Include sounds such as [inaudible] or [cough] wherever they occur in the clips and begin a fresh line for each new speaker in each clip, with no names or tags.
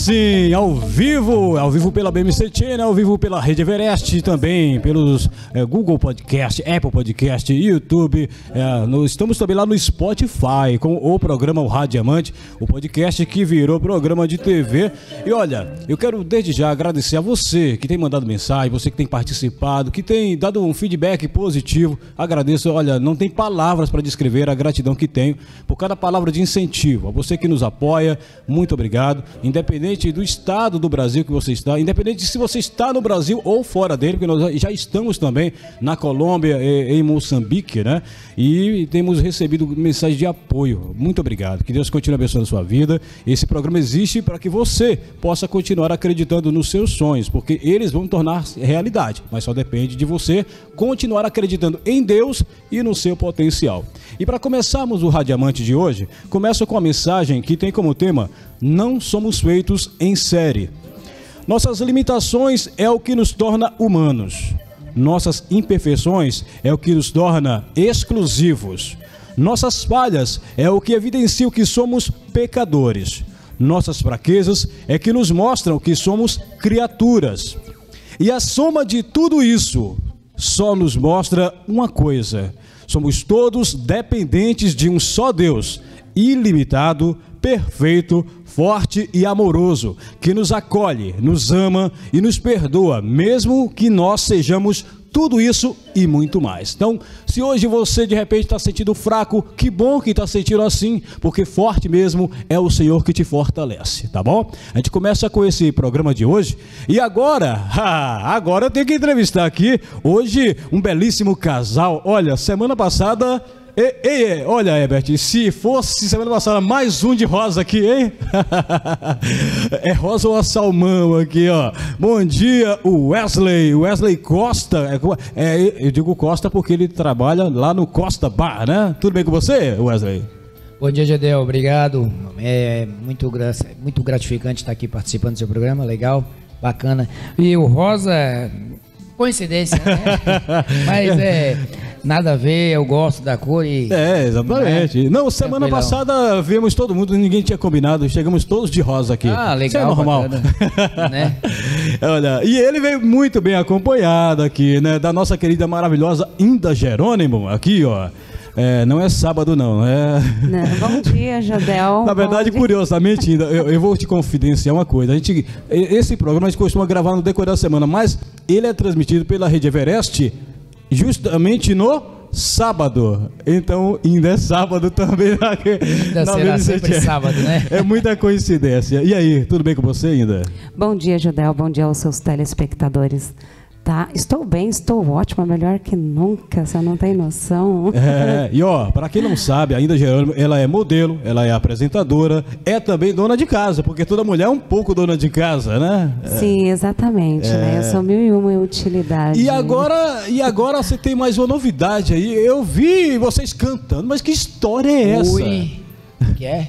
Sim, ao vivo, ao vivo pela BMC Channel, ao vivo pela Rede Everest, também pelos eh, Google Podcast, Apple Podcast, YouTube. eh, no- estamos também lá no Spotify com o programa O Rádio Diamante, o podcast que virou programa de TV. E olha, eu quero desde já agradecer a você que tem mandado mensagem, você que tem participado, que tem dado um feedback positivo. Agradeço, olha, não tem palavras para descrever a gratidão que tenho por cada palavra de incentivo. A você que nos apoia, muito obrigado. Independente do estado do Brasil que você está, independente de se você está no Brasil ou fora dele, porque nós já estamos também na Colômbia em Moçambique, né? E temos recebido mensagens de apoio. Muito obrigado. Que Deus continue abençoando a sua vida. Esse programa existe para que você possa continuar acreditando nos seus sonhos, porque eles vão tornar realidade, mas só depende de você continuar acreditando em Deus e no seu potencial. E para começarmos o Radiamante de hoje, começo com a mensagem que tem como tema Não somos feitos em série. Nossas limitações é o que nos torna humanos. Nossas imperfeições é o que nos torna exclusivos. Nossas falhas é o que evidencia o que somos pecadores. Nossas fraquezas é que nos mostram que somos criaturas. E a soma de tudo isso só nos mostra uma coisa: somos todos dependentes de um só Deus, ilimitado, perfeito, forte e amoroso, que nos acolhe, nos ama e nos perdoa, mesmo que nós sejamos tudo isso e muito mais. Então, se hoje você de repente está sentindo fraco, que bom que está sentindo assim, porque forte mesmo é o Senhor que te fortalece, tá bom? A gente começa com esse programa de hoje e agora, [laughs] agora eu tenho que entrevistar aqui hoje um belíssimo casal. Olha, semana passada Ei, ei, olha, Herbert, se fosse semana passada mais um de rosa aqui, hein? [laughs] é rosa ou a salmão aqui, ó. Bom dia, Wesley, Wesley Costa. É, é, eu digo Costa porque ele trabalha lá no Costa Bar, né? Tudo bem com você, Wesley?
Bom dia, Gedel. Obrigado. É muito, gra- muito gratificante estar aqui participando do seu programa. Legal, bacana. E o Rosa, coincidência, né? [laughs] Mas é nada a ver. Eu gosto da cor e.
É, exatamente. Não, semana
Tranquilão.
passada vimos todo mundo, ninguém tinha combinado, chegamos todos de rosa aqui.
Ah,
Isso
legal,
é normal.
bacana, [laughs] né?
Olha, e ele veio muito bem acompanhado aqui, né? Da nossa querida maravilhosa Inda Jerônimo, aqui, ó. É, não é sábado, não. É.
Não, bom dia, Jadel. [laughs]
Na verdade, curiosamente, ainda, eu, eu vou te confidenciar uma coisa. A gente, esse programa a gente costuma gravar no decorrer da semana, mas ele é transmitido pela Rede Everest justamente no sábado. Então, ainda é sábado também.
Ainda
na
será sempre sábado, né?
É muita coincidência. E aí, tudo bem com você ainda?
Bom dia, Jadel. Bom dia aos seus telespectadores. Tá, estou bem, estou ótima, melhor que nunca, você não tem noção.
É, e ó, para quem não sabe, ainda Jerônimo, ela é modelo, ela é apresentadora, é também dona de casa, porque toda mulher é um pouco dona de casa, né?
Sim, exatamente, né? Eu sou mil e uma utilidade.
E agora, e agora você tem mais uma novidade aí. Eu vi vocês cantando, mas que história é essa?
Ui. Que é?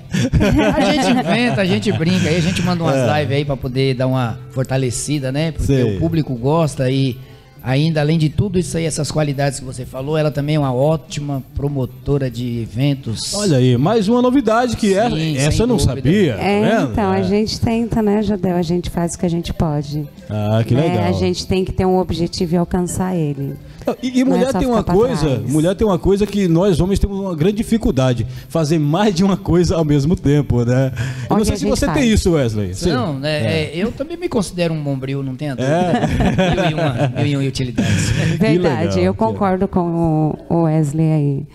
A gente [laughs] inventa, a gente brinca, aí a gente manda umas lives aí pra poder dar uma fortalecida, né? Porque
É. Sei.
o público gosta e Ainda, além de tudo isso aí, essas qualidades que você falou, ela também é uma ótima promotora de eventos.
Olha aí, mais uma novidade que
Sim,
essa, eu não
dúvida.
sabia. tá
É,
vendo?
então, a
É.
gente tenta, né, Judeu? A gente faz o que a gente pode.
Ah, que
né?
legal.
A gente tem que ter um objetivo e alcançar ele.
E, e
é
mulher
só
tem uma coisa,
trás.
mulher tem uma coisa que nós homens temos uma grande dificuldade, fazer mais de uma coisa ao mesmo tempo, né? Eu não sei se você
faz.
tem isso, Wesley. Você-
Não, né, é, eu também me considero um bombril, não tenha dúvida.
É. [laughs]
Mil, e uma, mil e uma utilidades.
Verdade,
legal,
eu concordo com o Wesley aí.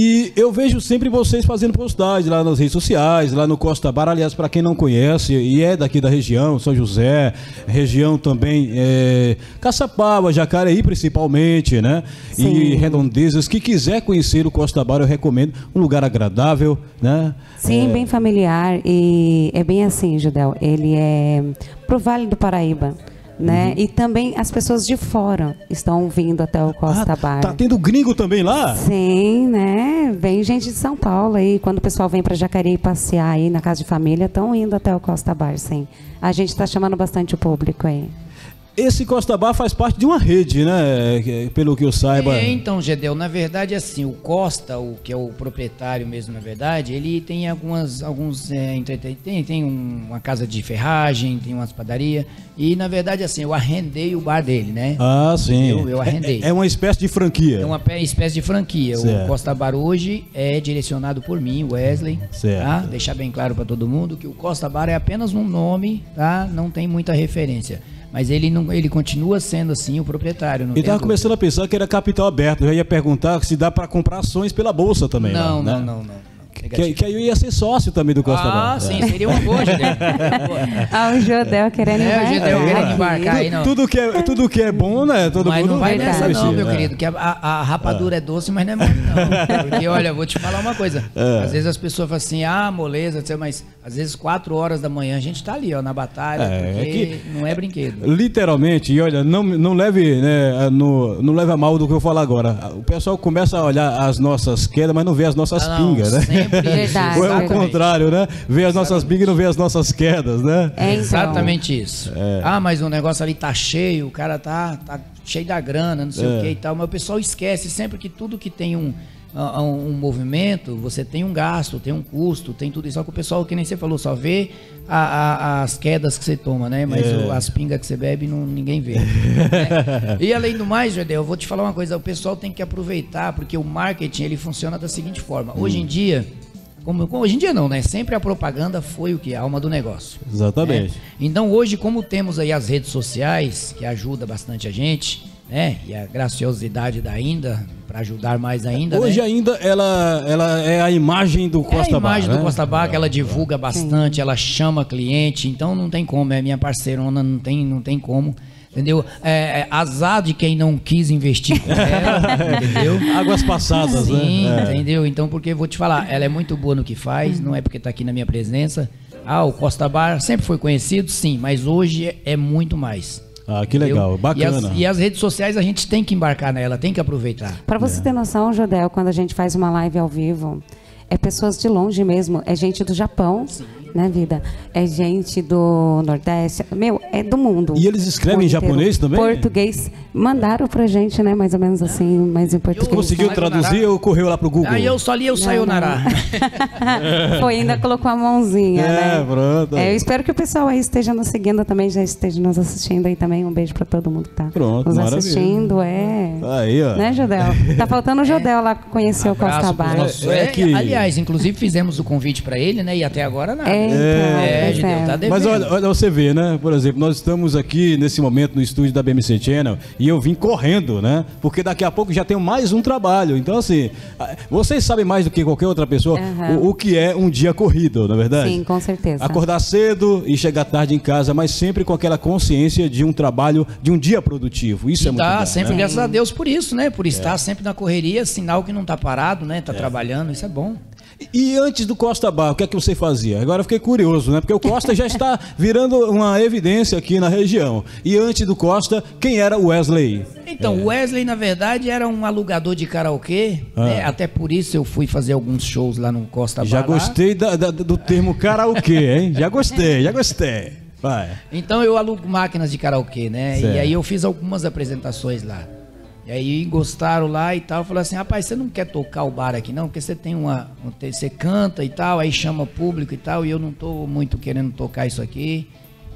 E eu vejo sempre vocês fazendo postagem lá nas redes sociais, lá no Costa Bar. Aliás, para quem não conhece e é daqui da região, São José, região também é, Caçapava, Jacareí principalmente, né? E
Sim.
redondezas. Que quiser conhecer o Costa Bar, eu recomendo. Um lugar agradável, né?
Sim, bem familiar e é bem assim, Judel. Ele é pro Vale do Paraíba, né?
Uhum.
E também as pessoas de fora estão vindo até o Costa
Ah,
Bar.
tá tendo gringo também lá?
Sim, né? Vem gente de São Paulo aí. Quando o pessoal vem para Jacareí passear aí na casa de família, estão indo até o Costa Bar, sim. A gente está chamando bastante o público aí.
Esse Costa Bar faz parte de uma rede, né? Pelo que eu saiba.
É, então, Gedel, na verdade, assim, o Costa, o que é o proprietário mesmo, na verdade, ele tem algumas, alguns, é, tem, tem um- uma casa de ferragem, tem umas padarias, e na verdade, assim, eu arrendei o bar dele, né?
Ah, sim.
Eu- eu arrendei.
É, é uma espécie de franquia.
É uma espécie de franquia.
Certo.
O Costa Bar hoje é direcionado por mim, Wesley.
Certo.
Tá? Deixar bem claro para todo mundo que o Costa Bar é apenas um nome, tá? Não tem muita referência. Mas ele não, ele continua sendo assim o proprietário. Não
Ele
tem
tava
dúvida.
começando a pensar que era capital aberto. Eu já ia perguntar se dá para comprar ações pela bolsa também. lá,
Não,
né?
não, não, não, não.
Que, que aí eu ia ser sócio também do Costa
Ah,
Bar.
sim,
É.
seria uma boa, Gedel.
Ah, o Judel querendo
É, o
embarcar.
Gedel querendo
aqui.
embarcar aí, não.
Tudo que, é, tudo que é bom, né? Todo
mas
mundo
não vai nessa não, meu
né?
querido, que a, a- a rapadura é doce, mas não é mole não. Porque, olha, vou te falar uma coisa.
É.
Às vezes as pessoas falam assim, ah, moleza, mas às vezes 4 horas da manhã a gente tá ali, ó, na batalha,
É,
porque
é que-
não é brinquedo.
Literalmente, e olha, não, não leve né, a- no, não leve a mal do que eu falar agora. O pessoal começa a olhar as nossas quedas, mas não vê as nossas
Ah, não,
pingas, né?
Sempre
Verdade.
Ou é o contrário, né? Vê as nossas pingas e não vê as nossas quedas, né?
É, então.
Exatamente isso.
É.
Ah, mas o negócio ali tá cheio, o cara tá, tá cheio da grana, não sei
É.
o que e tal. Mas o pessoal esquece sempre que tudo que tem um, um, um movimento, você tem um gasto, tem um custo, tem tudo isso. Só que o pessoal, que nem você falou, só vê a- a- as quedas que você toma, né? Mas
É.
o- as pingas que você bebe, não, ninguém vê. né? [laughs] E além do mais, Jordel, eu vou te falar uma coisa. O pessoal tem que aproveitar, porque o marketing, ele funciona da seguinte forma. Hoje em dia... Como, como- hoje em dia não, né? Sempre a propaganda foi o que? A alma do negócio.
Exatamente.
né? Então hoje, como temos aí as redes sociais, que ajuda bastante a gente, né? E a graciosidade da ainda, para ajudar mais ainda,
Hoje
né?
ainda ela, ela é a imagem do
É
Costa
a imagem
Bar,
do
né?
Costa Bar que ela divulga bastante, ela chama cliente, então não tem como, é minha parceirona, não tem, não tem como. Entendeu? É, é azar de quem não quis investir com ela, [laughs] entendeu?
Águas passadas,
Sim,
né? É.
entendeu? Então, porque eu vou te falar, ela é muito boa no que faz, não é porque tá aqui na minha presença. Ah, o Costa Bar sempre foi conhecido, sim, mas hoje é, é muito mais.
Ah, que
entendeu?
legal,
E
bacana.
as, e as redes sociais a gente tem que embarcar nela, tem que aproveitar.
Para
É.
você ter noção, Jodel, quando a gente faz uma live ao vivo, é pessoas de longe mesmo, é gente do Japão, né, vida? É gente do Nordeste, meu, é do mundo.
E eles escrevem em
inteiro.
japonês também?
Português. Mandaram pra gente, né, mais ou menos assim, mas em português.
Conseguiu
Sayonara.
traduzir ou correu lá pro Google?
Aí eu só li o Sayonara. [laughs]
Foi, ainda colocou a mãozinha,
É,
né?
pronto.
É, eu espero que o pessoal aí esteja nos seguindo também, já esteja nos assistindo aí também. Um beijo pra todo mundo que tá
Pronto,
nos
maravilha.
assistindo. É.
Aí, ó.
Né, Jodel? Tá faltando o Jodel lá conhecer o Costa
Abraço pros
Bar.
nossos-
É, é
é,
que-
Aliás, inclusive fizemos o convite pra ele, né? E até agora nada.
É, então,
É,
é.
tá.
Mas olha, olha, você vê, né? Por exemplo, nós estamos aqui nesse momento no estúdio da BMC Channel e eu vim correndo, né? Porque daqui a pouco já tenho mais um trabalho. Então, assim, vocês sabem mais do que qualquer outra pessoa
Aham.
o, o que é um dia corrido, na verdade?
Sim, com certeza.
Acordar cedo e chegar tarde em casa, mas sempre com aquela consciência de um trabalho, de um dia produtivo. Isso é
E
muito
tá
bom.
sempre,
né?
graças a Deus por isso, né? Por estar sempre na correria, sinal que não tá parado, né? Tá trabalhando, isso é bom.
E antes do Costa Bar, o que é que você fazia? Agora eu fiquei curioso, né? Porque o Costa já está [laughs] virando uma evidência aqui na região. E antes do Costa, quem era o Wesley?
Então, o Wesley, na verdade, era um alugador de karaokê,
Ah.
né? Até por isso eu fui fazer alguns shows lá no Costa
Já
Bar lá.
gostei da- da- do termo karaokê, hein? Já gostei, já gostei. Vai.
Então eu alugo máquinas de karaokê, né?
Certo.
E aí eu fiz algumas apresentações lá. E aí gostaram lá e tal, falaram assim, rapaz, você não quer tocar o bar aqui não? Porque você tem uma. um Você canta e tal, aí chama público e tal, e eu não tô muito querendo tocar isso aqui.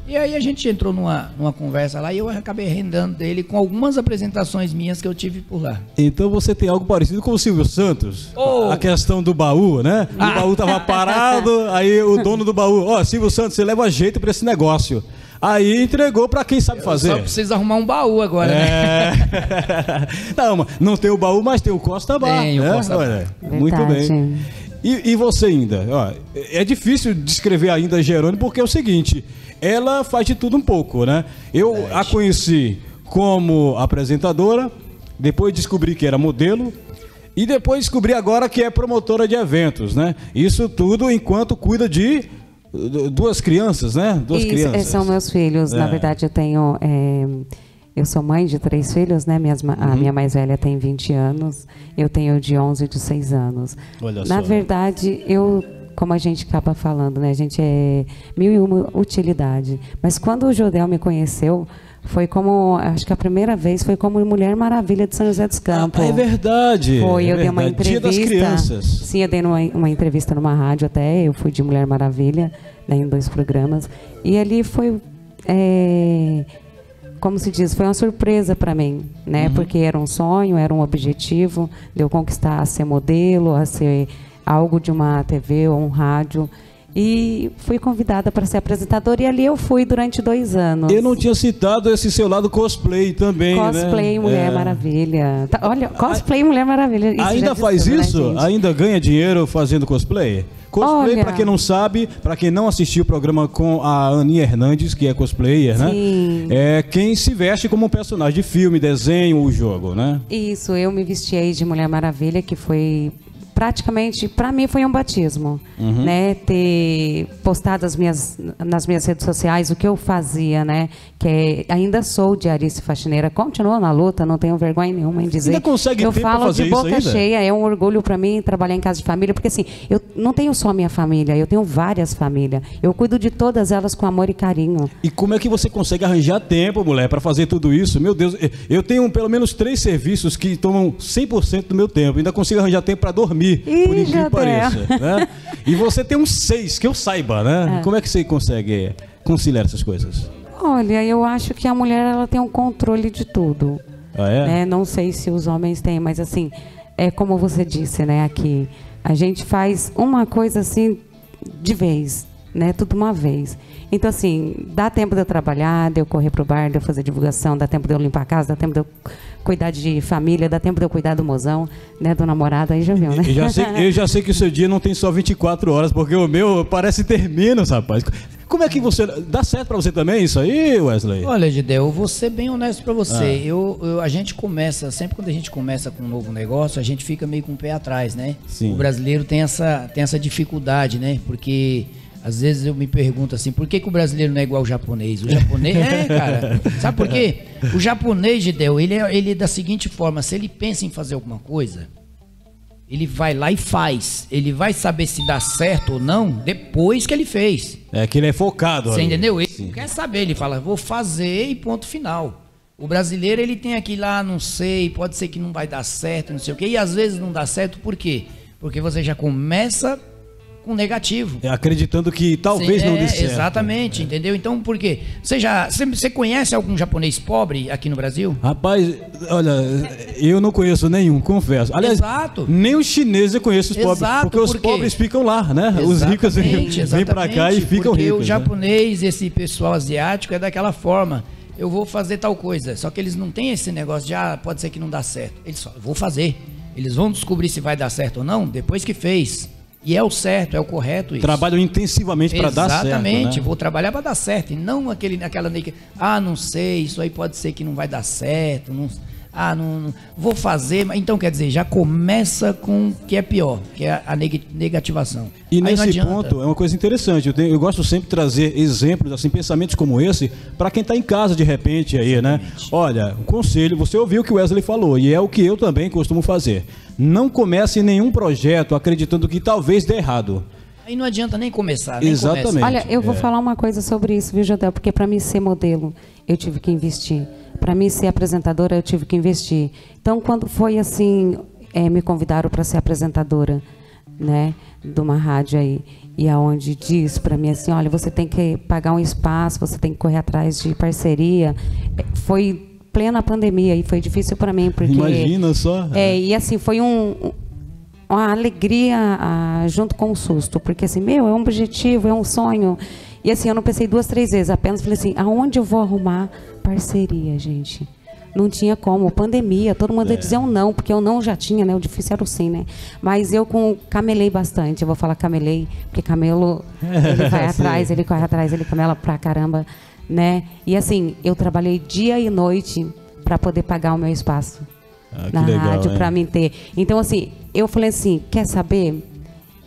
E aí a gente entrou numa, numa conversa lá e eu acabei rendando dele com algumas apresentações minhas que eu tive por lá.
Então você tem algo parecido com o Silvio Santos.
Oh.
A questão do baú, né? O baú tava parado, [laughs] aí o dono do baú, ó, Silvio Santos, você leva jeito pra esse negócio. Aí entregou pra quem sabe fazer.
Só preciso arrumar um baú agora, né?
É. [laughs] não, mas não tem o baú, mas tem o Costa Bar.
Tem o
né?
Costa Bar.
Muito bem. E, e você ainda? Ó, é difícil descrever ainda a Gerone porque é o seguinte, ela faz de tudo um pouco, né? Eu a conheci como apresentadora, depois descobri que era modelo e depois descobri agora que é promotora de eventos, né? Isso tudo enquanto cuida de duas crianças, né? Duas
Isso,
crianças.
esses são meus filhos. Na
É.
verdade, eu tenho. é, eu sou mãe de três filhos, né? Minhas
Uhum.
A minha mais velha tem 20 anos, eu tenho de 11 e de 6 anos.
Olha
Na
só.
verdade, eu, como a gente acaba falando, né? A gente é mil e uma utilidade. Mas quando o Jodel me conheceu, foi como, acho que a primeira vez foi como Mulher Maravilha de São José dos Campos.
Ah, é verdade.
Foi,
é
eu dei uma
verdade. Dia
entrevista.
das crianças.
Sim, eu dei uma, uma entrevista numa rádio até, eu fui de Mulher Maravilha, né, em dois programas. E ali foi, é, como se diz, foi uma surpresa para mim, né?
Uhum.
Porque era um sonho, era um objetivo de eu conquistar a ser modelo, a ser algo de uma TV ou um rádio. E fui convidada para ser apresentadora e ali eu fui durante dois anos.
Eu não tinha citado esse seu lado cosplay também,
Cosplay
né?
Mulher
É.
Maravilha. Tá, olha, cosplay Mulher Maravilha. Isso
Ainda faz
tudo, né,
isso? Ainda ganha dinheiro fazendo cosplay? Cosplay, pra quem não sabe, pra quem não assistiu o programa com a Aninha Hernandes, que é cosplayer,
Sim.
né? É quem se veste como um personagem de filme, desenho ou jogo, né?
Isso, eu me vesti aí de Mulher Maravilha, que foi praticamente, para mim foi um batismo,
Uhum.
né? Ter postado as minhas, nas minhas redes sociais o que eu fazia, né? Que é, ainda sou diarista e faxineira, continuo na luta, não tenho vergonha nenhuma em dizer.
Ainda consegue
eu falo de boca cheia, é um orgulho para mim trabalhar em casa de família, porque assim, eu não tenho só minha família, eu tenho várias famílias. Eu cuido de todas elas com amor e carinho.
E como é que você consegue arranjar tempo, mulher, pra fazer tudo isso? Meu Deus, eu tenho pelo menos três serviços que tomam 100% do meu tempo. Ainda consigo arranjar tempo pra dormir,
Ih,
por incrível que pareça. Né? [laughs] E você tem uns seis, que eu saiba, né? Como é que você consegue conciliar essas coisas?
Olha, eu acho que a mulher ela tem um controle de tudo.
Ah, é?
né? Não sei se os homens têm, mas assim, é como você disse, né, aqui, a gente faz uma coisa assim de vez, né, tudo uma vez. Então assim, dá tempo de eu trabalhar, de eu correr pro bar, de eu fazer divulgação, dá tempo de eu limpar a casa, dá tempo de eu cuidar de família, dá tempo de eu cuidar do mozão, né, do namorado, aí já viu, né?
Eu já, sei, eu já sei que o seu dia não tem só 24 horas, porque o meu parece ter menos, rapaz. Como é que você. Dá certo pra você também isso aí, Wesley?
Olha, Gideu, eu vou ser bem honesto pra você.
Ah.
Eu, eu- a gente começa, sempre quando a gente começa com um novo negócio, a gente fica meio com o pé atrás, né?
Sim.
O brasileiro tem essa, tem essa dificuldade, né? Porque às vezes eu me pergunto assim, por que, que o brasileiro não é igual ao japonês? O japonês, [laughs] é, cara. Sabe por quê? O japonês, Gideu, ele é, ele é da seguinte forma, se ele pensa em fazer alguma coisa, ele vai lá e faz. Ele vai saber se dá certo ou não depois que ele fez.
É que ele é focado.
Você
ali.
entendeu? Ele
Sim.
quer saber, ele fala, vou fazer e ponto final. O brasileiro, ele tem aqui lá, não sei, pode ser que não vai dar certo, não sei o quê, e às vezes não dá certo, por quê? Porque você já começa com negativo.
É, Acreditando que talvez
Sim,
não
é,
dê certo.
Exatamente, entendeu? Então, por quê? Você já, você, conhece algum japonês pobre aqui no Brasil?
Rapaz, olha, eu não conheço nenhum, confesso. Aliás,
Exato.
nem os chineses eu conheço os pobres.
Exato,
Porque os pobres ficam lá, né? os ricos vêm,
Exatamente,
vêm pra cá e
exatamente,
ficam
porque
ricos.
o
né?
japonês, esse pessoal asiático é daquela forma. Eu vou fazer tal coisa. Só que eles não têm esse negócio de, ah, pode ser que não dá certo. Eles falam, vou fazer. Eles vão descobrir se vai dar certo ou não depois que fez. E é o certo, é o correto isso.
Trabalham intensivamente para dar certo.
Exatamente,
né?
vou trabalhar para dar certo. E não aquele, aquela ah, não sei, isso aí pode ser que não vai dar certo. Não, ah, não, não- vou fazer. Então, quer dizer, já começa com o que é pior, que é a neg- negativação.
E
Aí
nesse ponto é uma coisa interessante. Eu, tenho- eu gosto sempre de trazer exemplos, assim, pensamentos como esse, para quem está em casa de repente aí, né? Olha, um conselho, você ouviu o que o Wesley falou, e é o que eu também costumo fazer. Não comece nenhum projeto acreditando que talvez dê errado.
Aí não adianta nem começar. Nem
Exatamente.
começa.
Olha, eu vou
É.
falar uma coisa sobre isso, viu, Jodel? Porque para mim ser modelo, eu tive que investir. Para mim ser apresentadora, eu tive que investir. Então, quando foi assim, eh, me convidaram para ser apresentadora, né, de uma rádio aí, e aonde diz para mim assim, olha, você tem que pagar um espaço, você tem que correr atrás de parceria. Eh, Foi plena pandemia e foi difícil para mim porque
Imagina só.
é, e assim, foi um, uma alegria ah, junto com o susto, porque assim, meu, é um objetivo, é um sonho. E assim, eu não pensei duas, três vezes, apenas falei assim, aonde eu vou arrumar parceria, gente? Não tinha como, pandemia, todo mundo ia dizer um não, porque eu não já tinha, né? O difícil era o sim, né? Mas eu com camelei bastante, eu vou falar camelei, porque camelo, ele vai [laughs] atrás, ele corre atrás, ele camela pra caramba, né? E assim, eu trabalhei dia e noite para poder pagar o meu espaço
Ah,
na
legal,
rádio para mim ter. Então, assim, eu falei assim: quer saber?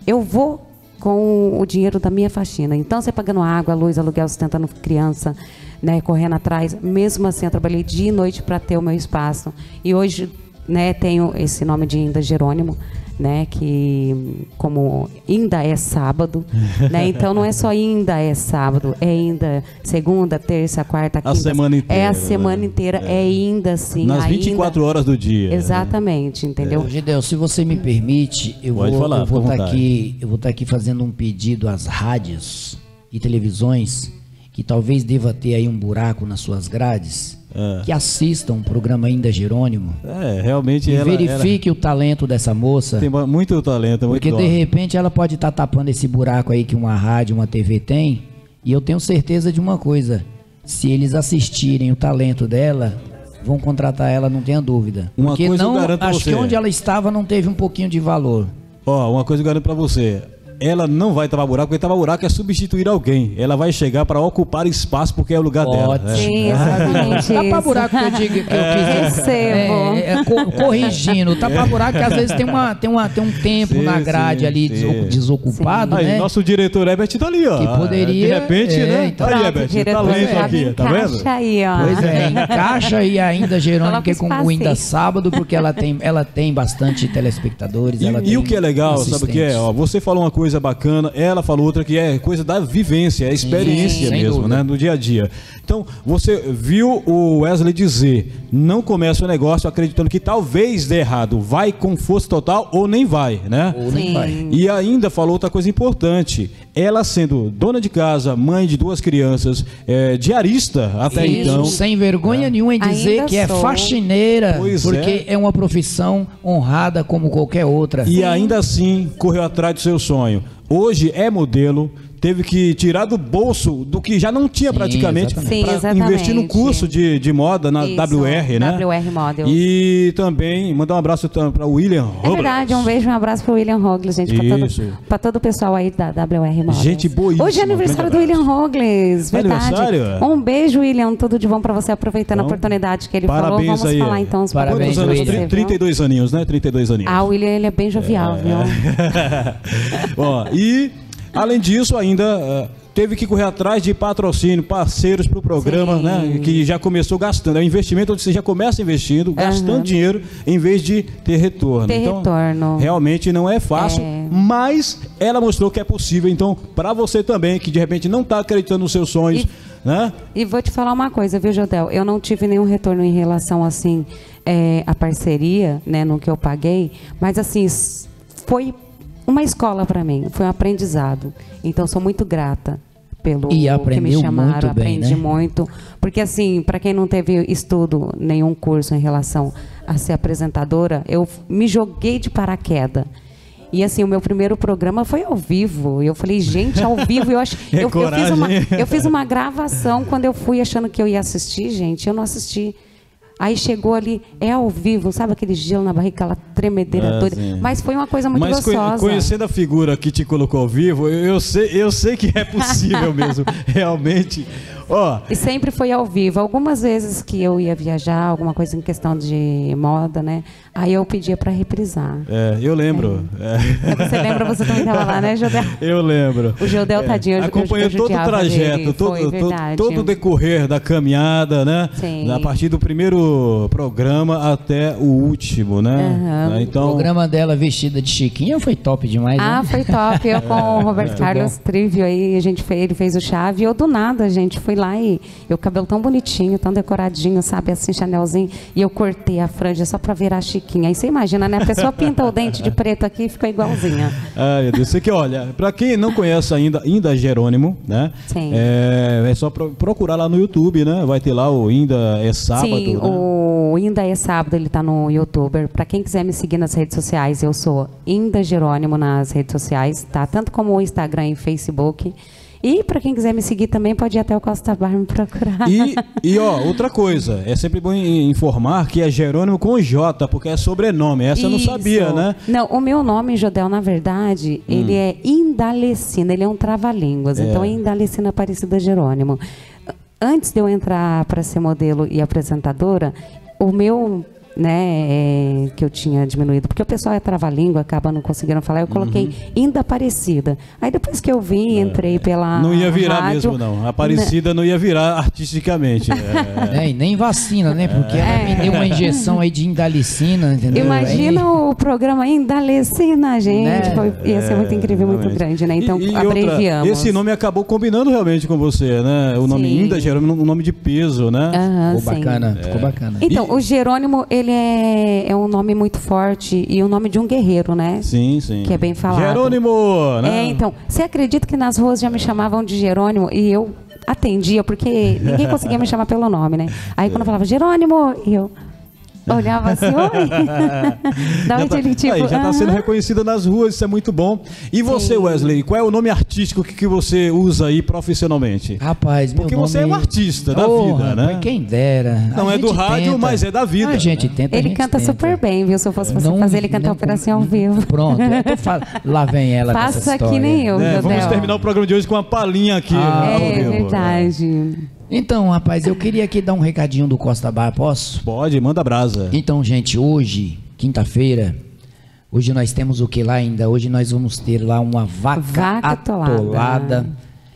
Eu vou com o dinheiro da minha faxina. Então, você pagando água, luz, aluguel, sustentando criança, né, correndo atrás. Mesmo assim, eu trabalhei dia e noite para ter o meu espaço. E hoje, né, tenho esse nome de Inda Jerônimo. Né, que como ainda é sábado, né? [laughs] Então não é só ainda é sábado, é ainda segunda, terça, quarta,
A
quinta.
semana inteira,
É a
né?
semana inteira, é, ainda assim.
Nas
ainda-
24 horas do dia. né?
Exatamente, entendeu?
Ô, Gideon, se você me permite, eu
Pode
vou,
falar,
eu vou estar
vontade.
aqui, eu vou estar aqui fazendo um pedido às rádios e televisões que talvez deva ter aí um buraco nas suas grades,
É.
que assistam o programa Ainda Jerônimo
É, realmente
e
ela,
verifique o talento dessa moça.
ela tem muito talento, muito
Porque
dó.
de repente ela pode estar tapando esse buraco aí que uma rádio, uma TV tem. E eu tenho certeza de uma coisa: se eles assistirem o talento dela, vão contratar ela, não tenha dúvida.
Uma
Porque
coisa eu
não,
garanto pra
acho
você.
que onde ela estava não teve um pouquinho de valor.
Ó, uma coisa eu garanto pra você. Ela não vai tapar buraco, porque tapar buraco é substituir alguém. Ela vai chegar pra ocupar espaço porque é o lugar dela. Né?
Sim, [laughs] exatamente
Tapa
isso.
buraco que eu digo que eu quis.
Recebo.
É, é, co- corrigindo, tapa buraco que às vezes tem, uma, tem, uma, tem um tempo
Sim,
na grade
sim,
ali
sim.
desocu- desocupado,
Aí,
né?
nosso diretor Herbert tá ali, ó.
Que poderia-
De repente,
é,
né?
então-
Aí, Herbert, talento
já
aqui, tá vendo?
encaixa aí, ó.
Pois é, encaixa aí ainda que com o ainda sábado, porque ela tem, ela tem bastante telespectadores.
E,
ela
e
tem
o que é legal, sabe o que é? Ó, você falou uma coisa bacana, ela falou outra que é coisa da vivência, é experiência
sem
mesmo, né? No dia a dia. Então, você viu o Wesley dizer, não começa o negócio acreditando que talvez dê errado, vai com força total ou nem vai, né?
Ou nem
Sim.
vai.
E ainda falou outra coisa importante. Ela sendo dona de casa, mãe de duas crianças, é, diarista até
Isso,
então.
sem vergonha nenhuma em dizer
Ainda
que é
sou.
faxineira,
Pois
porque é. uma profissão honrada como qualquer outra.
E ainda assim correu atrás do seu sonho. Hoje é modelo, teve que tirar do bolso do que já não tinha
Sim,
praticamente para
exatamente.
investir no curso de, de moda na
Isso,
WR, né?
WR Models.
E também mandar um abraço para o William
É verdade, um beijo, um abraço pro William Rogles, gente, pra
Isso.
todo, todo o pessoal aí da WR Models.
Gente boíssima,
Hoje é aniversário do William Rogles,
É
verdade.
aniversário?
Um beijo, William, tudo de bom pra você, aproveitando
Então,
a oportunidade que ele falou.
parabéns
Vamos
aí.
falar então os
Parabéns,
Quantos anos?
William.
pra você, viu?
32 aninhos, né? 32 aninhos.
Ah, o William, ele é bem jovial, viu? [laughs]
Ó, e além disso, ainda eh, teve que correr atrás de patrocínio, parceiros para o programa,
Sim.
né? Que já começou gastando. É um investimento onde você já começa investindo, gastando
Aham.
dinheiro em vez de ter retorno.
Ter retorno.
Realmente não é fácil,
É.
mas ela mostrou que é possível. Então, para você também, que de repente não está acreditando nos seus sonhos,
E-
né?
E vou te falar uma coisa, viu, Jodel? Eu não tive nenhum retorno em relação, assim, é, à parceria, né, no que eu paguei, mas, assim, foi uma escola para mim, foi um aprendizado. Então, sou muito grata pelo
E
que me chamaram,
muito bem,
aprendi
né?
muito. Porque, assim, para quem não teve estudo, nenhum curso em relação a ser apresentadora, eu me joguei de paraquedas. E assim, o meu primeiro programa foi ao vivo. E eu falei, gente, ao vivo, eu acho. [laughs]
É
eu, eu, fiz uma, eu fiz uma gravação quando eu fui achando que eu ia assistir, gente. Eu não assisti. Aí chegou ali, é ao vivo, sabe aquele gelo na barriga, aquela tremedeira
É,
toda.
sim.
Mas foi uma coisa muito
Mas
gostosa.
conhecendo a figura que te colocou ao vivo, eu, eu sei, eu sei que é possível [laughs] mesmo. Realmente, Ó,
E sempre foi ao vivo. Algumas vezes que eu ia viajar, alguma coisa em questão de moda, né? Aí eu pedia para reprisar.
é, eu lembro. É.
Você lembra, você também estava lá, né, Jodel?
Eu lembro.
O Jodel, tadinho, eu- eu-
Acompanhou todo o trajeto,
dele.
todo,
Foi,
todo, todo o decorrer da caminhada, né?
Sim.
A partir do primeiro programa até o último, né?
Aham.
Ah,
O
Então,
programa dela vestida de Chiquinha foi top demais,
Ah,
né?
foi top. Eu com o Roberto Carlos Trivio aí, a gente fez, ele fez o chave. E eu do nada, gente, fui lá e eu cabelo tão bonitinho, tão decoradinho, sabe, assim, chanelzinho. E eu cortei a franja só pra virar chiquinha. Aí você imagina, né? A pessoa pinta o dente de preto aqui e ficou igualzinha.
Ai, meu Deus, você que olha, pra quem não conhece ainda, ainda Jerônimo, né?
Sim.
É, é só pro- procurar lá no YouTube, né? Vai ter lá o Ainda é Sábado.
Sim,
né?
O Inda é Sábado, ele tá no YouTuber. Pra quem quiser me seguir nas redes sociais, eu sou Inda Jerônimo nas redes sociais, tá? Tanto como o Instagram e Facebook. E pra quem quiser me seguir também, pode ir até o Costa Bar me procurar.
E, e ó, outra coisa, é sempre bom in- informar que é Jerônimo com J, porque é sobrenome. Essa eu não
Isso.
sabia, né? Hum.
Não, o meu nome, Jodel, na verdade, ele é Indalecina, ele é um trava-línguas. Então é Indalecina Aparecida Jerônimo. Antes de eu entrar para ser modelo e apresentadora, o meu, né, é, que eu tinha diminuído, porque o pessoal é trava-língua, acaba não conseguindo falar, eu coloquei
Uhum.
Inda Aparecida. Aí depois que eu vim, entrei pela
É. Não ia virar
rádio,
mesmo, não. Aparecida não ia virar artisticamente. É.
É, e nem vacina, né? Porque ela me deu uma injeção aí de indalicina, entendeu?
Imagina
Aí-
o programa Indalecina, gente.
Né?
Foi- ia ser muito incrível, muito grande, né? Então,
E- e outra,
abreviamos.
esse nome acabou combinando realmente com você, né? O nome
Sim.
Inda Jerônimo, um nome de peso, né?
Aham,
Ficou
sim.
bacana, ficou bacana.
Então, o Jerônimo, ele é, é um nome muito forte e o nome de um guerreiro, né?
Sim, sim.
Que é bem falado.
Jerônimo, né?
É, então, você acredita que nas ruas já me chamavam de Jerônimo e eu atendia, porque ninguém [laughs] conseguia me chamar pelo nome, né? Aí quando eu falava Jerônimo, e eu olhava assim, oi. [laughs] da
Já
onde
tá,
ele tipo.
aí, já está sendo reconhecida nas ruas, isso é muito bom. E você,
Sim.
Wesley, qual é o nome artístico que, que você usa aí profissionalmente?
Rapaz, meu
Porque
nome...
você é um artista da
Ô,
vida,
rapaz,
né?
Quem dera.
Não
A
é do rádio,
tenta.
mas é da vida.
A gente tenta,
Ele
gente
canta
tenta.
super bem, viu? Se eu fosse você
Não-
fazer ele cantar Operação ao vivo.
Pronto, tô fal- [laughs] lá vem ela com essa
Faça
história.
que nem eu,
É, vamos terminar o programa de hoje com uma palhinha aqui.
Ah,
É
vivo.
verdade.
Então, rapaz, eu queria aqui dar um recadinho do Costa Bar, posso?
Pode, manda brasa.
Então, gente, hoje, quinta-feira, hoje nós temos o que lá ainda? Hoje nós vamos ter lá uma vaca,
Vaca atolada.
atolada.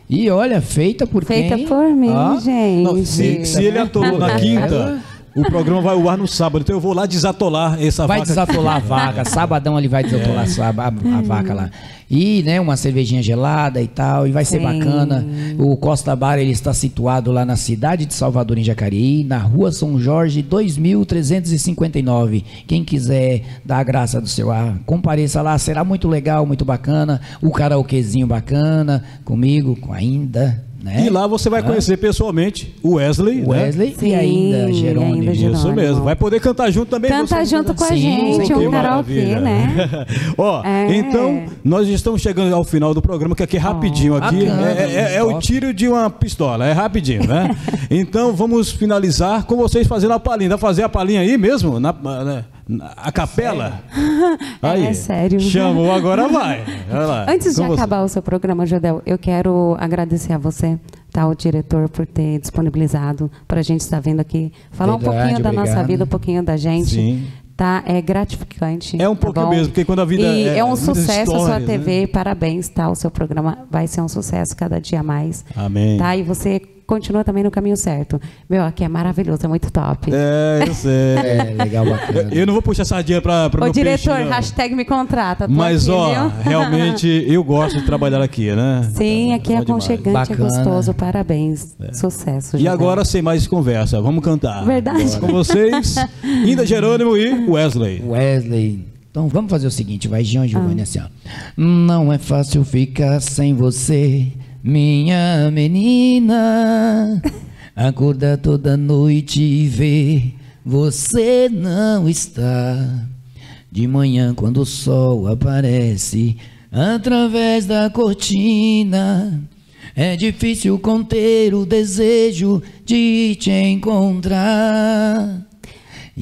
E olha, feita por
Feita
quem?
por mim,
Ó,
gente.
Não, se, se ele atolou na quinta, o programa vai ao ar no sábado. Então eu vou lá desatolar essa
Vai
vaca.
desatolar a vaca. Sabadão ele vai desatolar a, a- a vaca lá. E, né, uma cervejinha gelada e tal. E vai ser
Sim.
bacana. O Costa Bar, ele está situado lá na cidade de Salvador, em Jacareí, na rua São Jorge, 2359. Quem quiser dar a graça do seu ar, compareça lá. Será muito legal, muito bacana. O karaokezinho bacana, comigo, com ainda, né?
E lá você vai conhecer pessoalmente o Wesley. né?
Wesley
Sim,
e ainda
e
Jerônimo.
ainda
Isso
Jerônimo.
mesmo. Vai poder cantar junto também.
Canta
você-
junto com a gente, um karaokê, né? [laughs]
Ó,
É.
então, nós estamos chegando ao final do programa, que aqui é rapidinho. Aqui
bacana,
é, é- é o tiro de uma pistola, é rapidinho, né? [laughs] então, vamos finalizar com vocês fazendo a palhinha. Dá pra fazer a palhinha aí mesmo? Na, na- na- a capela? Aí.
É sério.
Chamou, agora vai. Vai lá.
Antes de
você.
acabar o seu programa, Jodel, eu quero agradecer a você, tá, o diretor, por ter disponibilizado para a gente estar vendo aqui, falar
Verdade,
um pouquinho da nossa vida, um pouquinho da gente.
Sim.
Tá, é gratificante.
É um
tá
pouquinho
bom?
mesmo, porque quando a vida
e
é-
é, um sucesso a sua
histórias, né?
TV, parabéns, tá? O seu programa vai ser um sucesso cada dia mais.
Amém.
Tá? E você continua também no caminho certo. Meu, aqui é maravilhoso, é muito top.
É, eu [laughs] sei.
É, legal, bacana.
Eu não vou puxar sardinha para o
Ô,
meu
diretor,
peixe,
hashtag me contrata.
Mas,
aqui,
ó,
viu? [laughs]
realmente eu gosto de trabalhar aqui, né?
Sim, aqui é
demais.
aconchegante, é gostoso. Parabéns. Sucesso.
E agora, sem mais conversa, vamos cantar.
Verdade.
Com vocês, Inda Jerônimo e Wesley.
Wesley. Então vamos fazer o seguinte, vai Jean
Ah.
Giovanni assim, ó. Não é fácil ficar sem você, minha menina. Acordar toda noite e ver você não está. De manhã quando o sol aparece através da cortina, é difícil conter o desejo de te encontrar.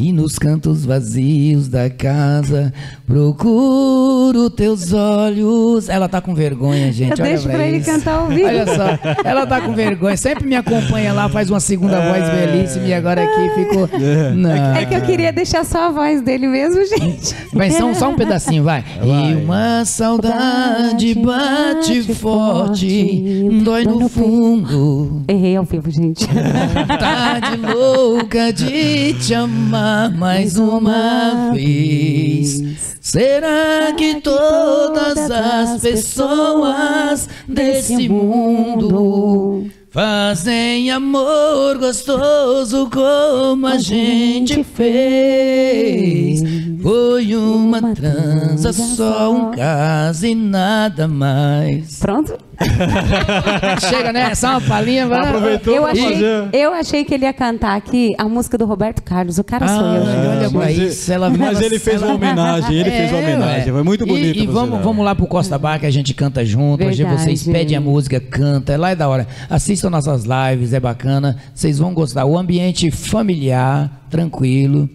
E nos cantos vazios da casa procuro teus olhos. Ela tá com vergonha, gente.
Eu
olha
deixo pra ele
isso.
cantar ao vivo.
Olha só, ela tá com vergonha. Sempre me acompanha lá, faz uma segunda voz belíssima e agora aqui ficou. Não.
É que eu queria deixar só a voz dele mesmo, gente.
Mas só, só um pedacinho, vai. [laughs] E uma saudade bate forte, dói no fundo.
Errei ao vivo, gente.
Vontade louca de te amar mais uma vez. Será que todas as pessoas desse mundo fazem amor gostoso como a gente fez? Foi uma transa, só um caso e nada mais.
Pronto? [laughs]
Chega, né? Só uma palhinha, vai.
Aproveitou
Eu achei,
fazer.
eu achei que ele ia cantar aqui a música do Roberto Carlos. O cara sou eu,
Ah, olha
mas
isso,
ele-
ela
mas ele fez
ela-
uma homenagem, ele fez uma
É,
homenagem, foi muito bonito.
E, e vamos, vamos lá pro Costa Bar que a gente canta junto. Hoje
Verdade.
vocês pedem a música, canta, lá é da hora. Assistam nossas lives, é bacana. Vocês vão gostar. O ambiente familiar, tranquilo.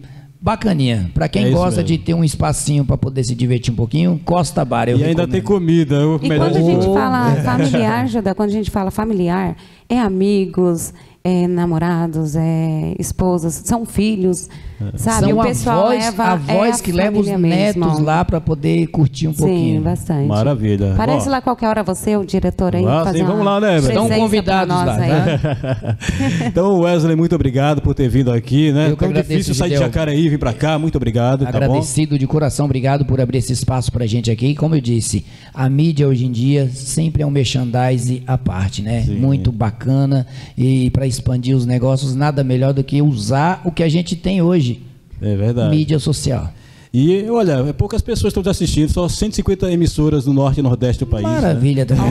Bacaninha. Pra quem
É
gosta
mesmo.
de ter um espacinho pra poder se divertir um pouquinho, Costa Bar. Eu
E ainda tem
recomendo.
comida. o
E quando a gente fala [laughs] familiar, Judá, quando a gente fala familiar, é amigos, é namorados, é esposas, são filhos, sabe?
São
o pessoal
avós,
leva
avós
é a
que levam os netos
mesmo.
lá pra poder curtir um
Sim,
pouquinho.
bastante.
Maravilha.
Parece
Ó.
lá qualquer hora você, o diretor aí,
Ah,
fazer
sim, vamos lá, né?
Estão convidados lá, tá? [laughs]
Então, Wesley, muito obrigado por ter vindo aqui, né?
Eu que
Tão
agradeço,
difícil sair de. Jacareí e vir pra cá. Muito obrigado, tá bom?
Agradecido de coração, obrigado por abrir esse espaço pra gente aqui. E Como eu disse, a mídia hoje em dia sempre é um merchandise à parte, né?
Sim.
Muito bacana e para expandir os negócios nada melhor do que usar o que a gente tem hoje,
É verdade.
mídia social.
E, olha, poucas pessoas estão te assistindo, só 150 emissoras no norte e nordeste do país. né?
Maravilha também.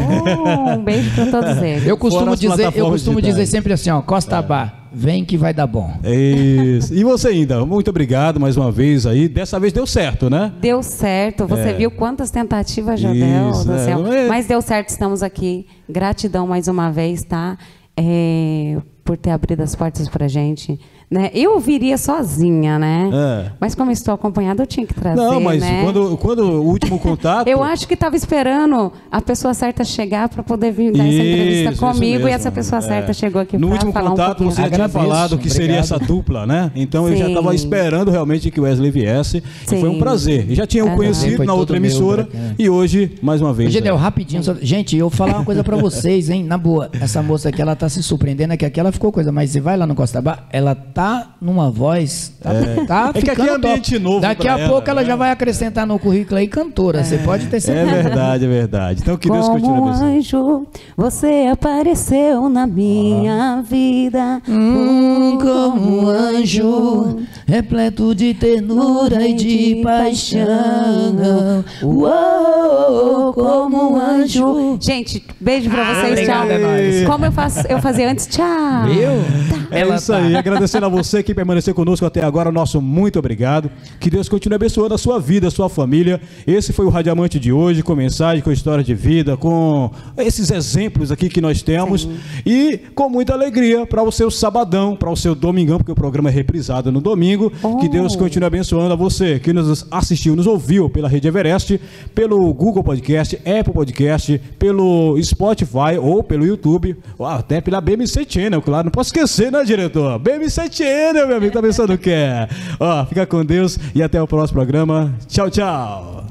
Oh, um beijo pra todos [laughs] eles.
Eu costumo dizer, eu costumo
digitais.
dizer sempre assim, ó, Costa Bar, vem que vai dar bom.
Isso. E você ainda, muito obrigado mais uma vez aí. Dessa vez deu certo, né?
Deu certo. Você
É.
viu quantas tentativas já deu
Isso,
do
é.
céu.
É.
Mas deu certo, estamos aqui. Gratidão mais uma vez, tá? É, por ter abrido as portas pra gente. Né? Eu viria sozinha, né?
É.
Mas como estou acompanhada, eu tinha que trazer,
Não, mas
né?
quando, quando o último contato. [laughs]
Eu acho que estava esperando a pessoa certa chegar para poder vir dar essa
Isso,
entrevista
isso
comigo e essa pessoa
É.
certa chegou aqui
No
para
último
um
contato
pouquinho.
você já tinha falado que seria
obrigado.
essa dupla, né? Então eu já
Sim.
estava esperando realmente que o Wesley viesse. E foi um
Sim.
prazer. Eu já tinha o
Aham.
conhecido
Foi
na outra emissora
bacana.
e hoje, mais uma vez.
Gedel,
né?
rapidinho. só- Gente, eu vou falar uma coisa pra vocês, hein? Na boa, essa moça aqui, ela tá se surpreendendo, é que aqui ela ficou coisa, mas você vai lá no Costa Bar, ela tá numa voz, tá, tá
É que aqui
ficando
é ambiente
top.
novo
Daqui a
ela,
pouco ela
né?
já vai acrescentar no currículo aí cantora, você pode ter
É
certeza.
verdade, é verdade. Então que Deus
Como
continue
um anjo, você apareceu na minha vida.
Hum, como um anjo, repleto de ternura e de paixão. Uou, como um anjo.
Gente, beijo pra vocês,
obrigado,
tchau.
é.
Como eu, faço, eu fazia antes, tchau.
Viu?
É isso aí. Agradecendo a você que permaneceu conosco até agora. Nosso muito obrigado. Que Deus continue abençoando a sua vida, a sua família. Esse foi o Radiamante de hoje, com mensagem, com história de vida, com esses exemplos aqui que nós temos. E com muita alegria para o seu sabadão, para o seu domingão, porque o programa é reprisado no domingo. Que Deus continue abençoando a você que nos assistiu, nos ouviu pela Rede Everest, pelo Google Podcast, Apple Podcast, pelo Spotify ou pelo YouTube, ou até pela BMC Channel, claro. Não posso esquecer, né, diretor? BMC Channel, meu amigo, tá pensando o que é? Ó, fica com Deus e até o próximo programa. Tchau, tchau.